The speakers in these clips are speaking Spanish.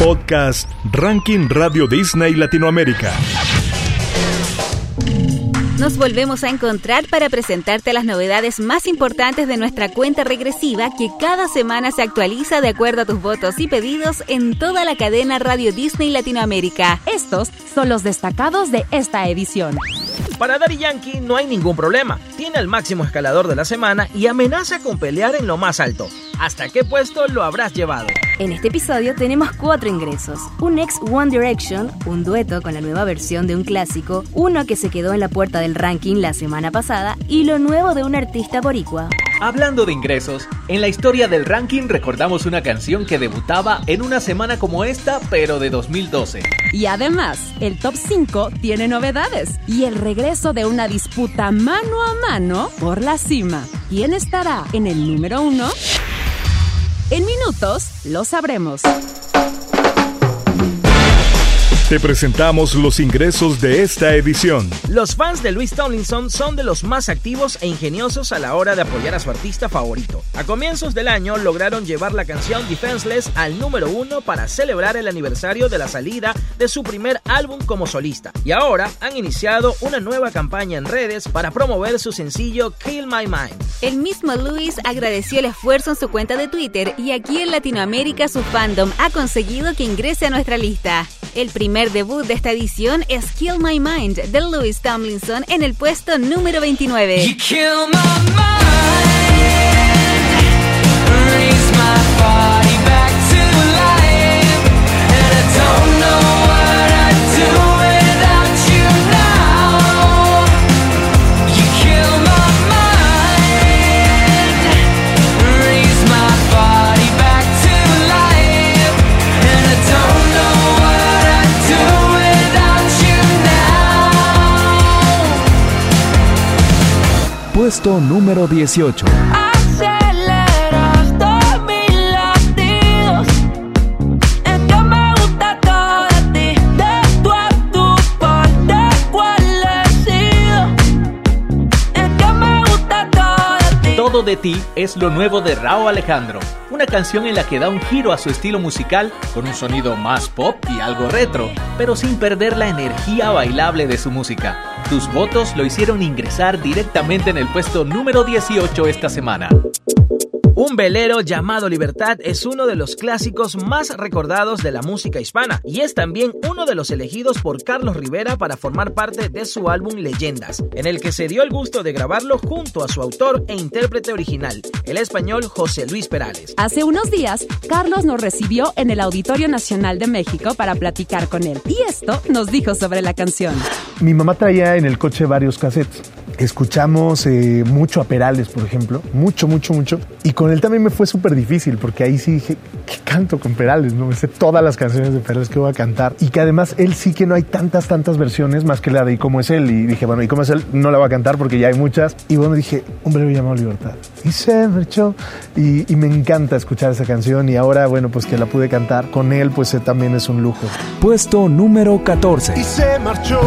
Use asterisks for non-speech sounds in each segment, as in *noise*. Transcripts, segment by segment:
Podcast Ranking Radio Disney Latinoamérica. Nos volvemos a encontrar para presentarte las novedades más importantes de nuestra cuenta regresiva que cada semana se actualiza de acuerdo a tus votos y pedidos en toda la cadena Radio Disney Latinoamérica. Estos son los destacados de esta edición. Para Daddy Yankee no hay ningún problema. Tiene el máximo escalador de la semana y amenaza con pelear en lo más alto. ¿Hasta qué puesto lo habrás llevado? En este episodio tenemos cuatro ingresos. Un ex One Direction, un dueto con la nueva versión de un clásico, uno que se quedó en la puerta del ranking la semana pasada y lo nuevo de un artista boricua. Hablando de ingresos, en la historia del ranking recordamos una canción que debutaba en una semana como esta, pero de 2012. Y además, el top 5 tiene novedades y el regreso de una disputa mano a mano por la cima. ¿Quién estará en el número 1? En minutos lo sabremos. Te presentamos los ingresos de esta edición. Los fans de Luis Tomlinson son de los más activos e ingeniosos a la hora de apoyar a su artista favorito. A comienzos del año lograron llevar la canción Defenseless al número uno para celebrar el aniversario de la salida de su primer álbum como solista. Y ahora han iniciado una nueva campaña en redes para promover su sencillo Kill My Mind. El mismo Luis agradeció el esfuerzo en su cuenta de Twitter y aquí en Latinoamérica su fandom ha conseguido que ingrese a nuestra lista. El primer debut de esta edición es Kill My Mind de Louis Tomlinson en el puesto número 29. Puesto número 18. Es lo nuevo de Rao Alejandro, una canción en la que da un giro a su estilo musical con un sonido más pop y algo retro, pero sin perder la energía bailable de su música. Tus votos lo hicieron ingresar directamente en el puesto número 18 esta semana. Un velero llamado Libertad es uno de los clásicos más recordados de la música hispana y es también uno de los elegidos por Carlos Rivera para formar parte de su álbum Leyendas, en el que se dio el gusto de grabarlo junto a su autor e intérprete original, el español José Luis Perales. Hace unos días, Carlos nos recibió en el Auditorio Nacional de México para platicar con él y esto nos dijo sobre la canción. Mi mamá traía en el coche varios cassettes. Escuchamos eh, mucho a Perales, por ejemplo, mucho, mucho, mucho. Y con él también me fue súper difícil, porque ahí sí dije, ¿qué canto con Perales? No me sé todas las canciones de Perales que voy a cantar. Y que además él sí que no hay tantas, tantas versiones más que la de ¿Y cómo es él? Y dije, bueno, ¿y cómo es él? No la voy a cantar porque ya hay muchas. Y bueno, dije, un breve llamado Libertad. Y se marchó. Y, y me encanta escuchar esa canción. Y ahora, bueno, pues que la pude cantar con él, pues eh, también es un lujo. Puesto número 14. Y se marchó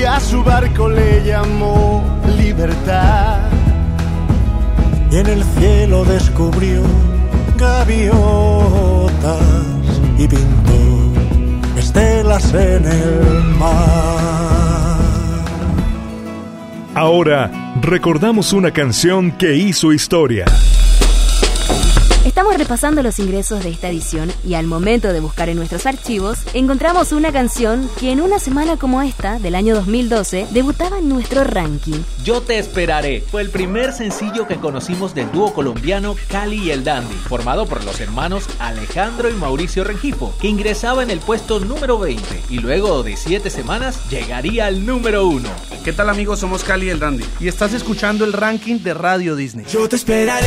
y a su barco le llamó libertad. Y en el cielo descubrió gaviotas y pintó estelas en el mar. Ahora recordamos una canción que hizo historia. Estamos repasando los ingresos de esta edición y al momento de buscar en nuestros archivos encontramos una canción que en una semana como esta, del año 2012, debutaba en nuestro ranking. Yo te esperaré fue el primer sencillo que conocimos del dúo colombiano Cali y el Dandy, formado por los hermanos Alejandro y Mauricio Rengifo, que ingresaba en el puesto número 20 y luego de 7 semanas llegaría al número 1. ¿Qué tal amigos? Somos Cali y el Dandy y estás escuchando el ranking de Radio Disney. Yo te esperaré,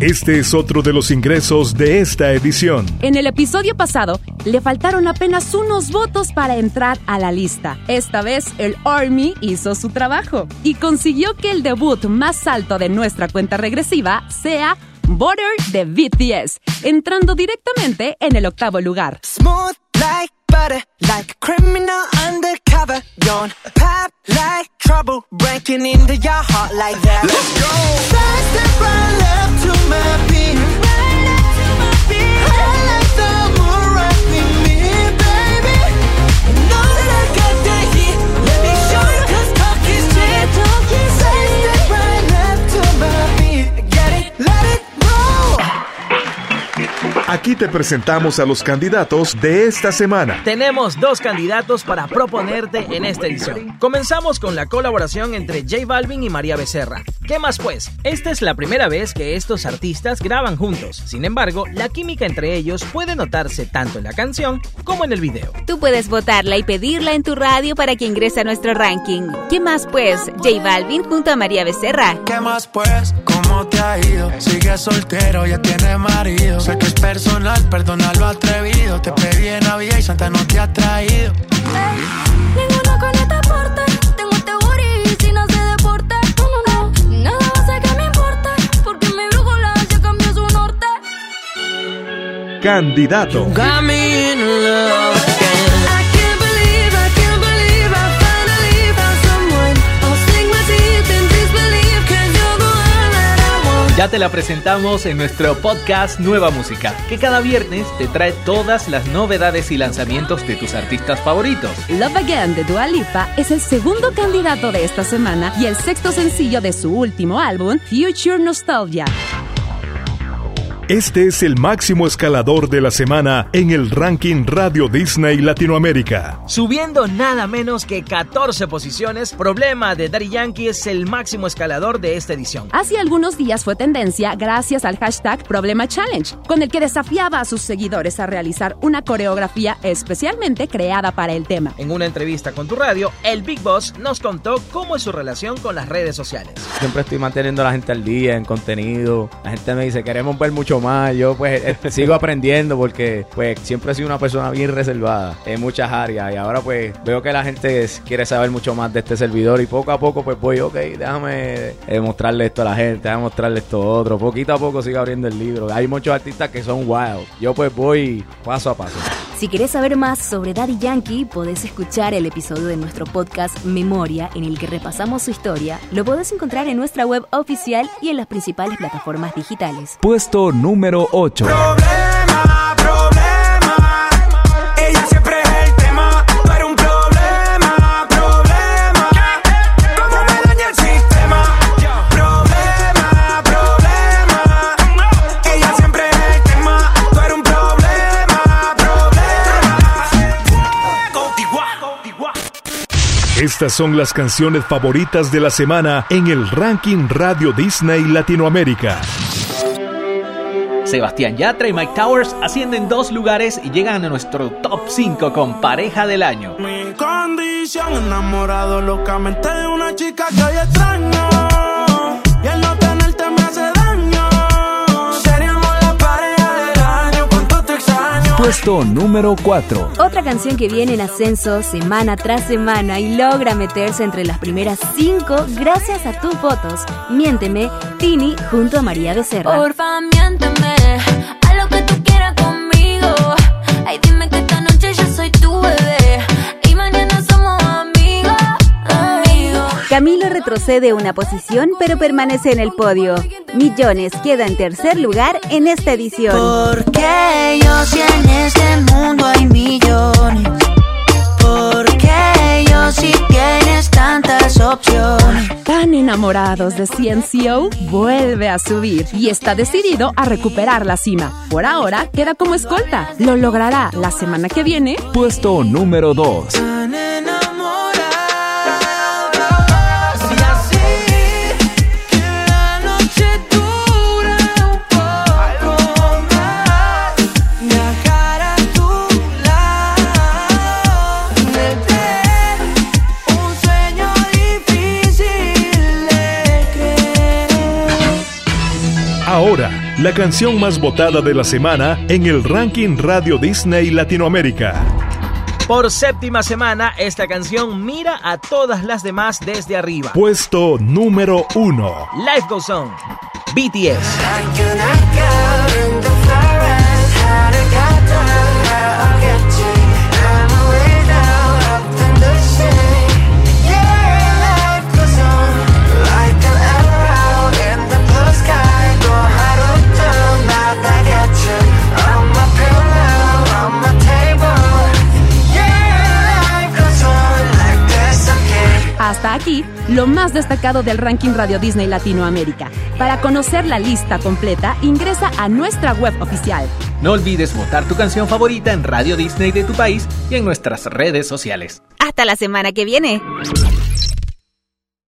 Este es otro de los ingresos de esta edición. En el episodio pasado, le faltaron apenas unos votos para entrar a la lista. Esta vez, el Army hizo su trabajo y consiguió que el debut más alto de nuestra cuenta regresiva sea Border de BTS, entrando directamente en el octavo lugar. Smooth like butter, like a criminal undercover. Don't pop like trouble, breaking into your heart like that. Let's go. Side step right left to my beat. Aquí te presentamos a los candidatos de esta semana. Tenemos dos candidatos para proponerte en esta edición. Comenzamos con la colaboración entre J Balvin y María Becerra. ¿Qué más pues? Esta es la primera vez que estos artistas graban juntos. Sin embargo, la química entre ellos puede notarse tanto en la canción como en el video. Tú puedes votarla y pedirla en tu radio para que ingrese a nuestro ranking. ¿Qué más pues? J Balvin junto a María Becerra. ¿Qué más pues? ¿Cómo te ha ido? Sigue soltero, ya tiene marido. Sé que es personal, perdona lo atrevido. Te pedí en Navidad y Santa no te ha traído. Ninguno con esta parte. Tengo este booty y si no se deporta. No, no, no. Nada va a ser que me importa. Porque mi brújula ya cambió su norte. Candidato. Got me in love Ya te la presentamos en nuestro podcast Nueva Música, que cada viernes te trae todas las novedades y lanzamientos de tus artistas favoritos. Love Again de Dua Lipa es el segundo candidato de esta semana y el sexto sencillo de su último álbum, Future Nostalgia. Este es el máximo escalador de la semana en el ranking Radio Disney Latinoamérica. Subiendo nada menos que 14 posiciones, Problema de Daddy Yankee es el máximo escalador de esta edición. Hace algunos días fue tendencia gracias al hashtag Problema Challenge, con el que desafiaba a sus seguidores a realizar una coreografía especialmente creada para el tema. En una entrevista con tu radio, el Big Boss nos contó cómo es su relación con las redes sociales. Siempre estoy manteniendo a la gente al día en contenido. La gente me dice, queremos ver mucho más. Yo pues eh, *laughs* sigo aprendiendo porque pues siempre he sido una persona bien reservada en muchas áreas y ahora pues veo que la gente quiere saber mucho más de este servidor y poco a poco pues voy, ok, déjame eh, mostrarle esto a la gente, déjame mostrarle esto a otro. Poquito a poco sigo abriendo el libro. Hay muchos artistas que son wild. Yo pues voy paso a paso. Si querés saber más sobre Daddy Yankee, podés escuchar el episodio de nuestro podcast Memoria, en el que repasamos su historia. Lo podés encontrar en nuestra web oficial y en las principales plataformas digitales. Puesto número 8. Problema, problema. Ella siempre es el tema. Tú eres un problema, problema. ¿Cómo me daña el sistema? Problema, problema. Ella siempre es el tema. Tú eres un problema, problema. Estas son las canciones favoritas de la semana en el ranking Radio Disney Latinoamérica. Sebastián Yatra y Mike Towers ascienden dos lugares y llegan a nuestro top 5 con pareja del año. Mi condición enamorado locamente de una chica que hoy extraño. Puesto número 4. Otra canción que viene en ascenso semana tras semana y logra meterse entre las primeras cinco gracias a tus votos. Miénteme, Tini junto a María Becerra. Porfa, miénteme. A lo que tú quieras conmigo. Ay, dime Camilo retrocede una posición pero permanece en el podio. Millones queda en tercer lugar en esta edición. Porque yo si en este mundo hay millones. Porque yo si tienes tantas opciones. Tan enamorados de CNCO, vuelve a subir y está decidido a recuperar la cima. Por ahora queda como escolta. Lo logrará la semana que viene. Puesto número 2. La canción más votada de la semana en el ranking Radio Disney Latinoamérica. Por séptima semana, esta canción mira a todas las demás desde arriba. Puesto número 1. Life Goes On, BTS. Hasta aquí, lo más destacado del ranking Radio Disney Latinoamérica. Para conocer la lista completa, ingresa a nuestra web oficial. No olvides votar tu canción favorita en Radio Disney de tu país y en nuestras redes sociales. Hasta la semana que viene.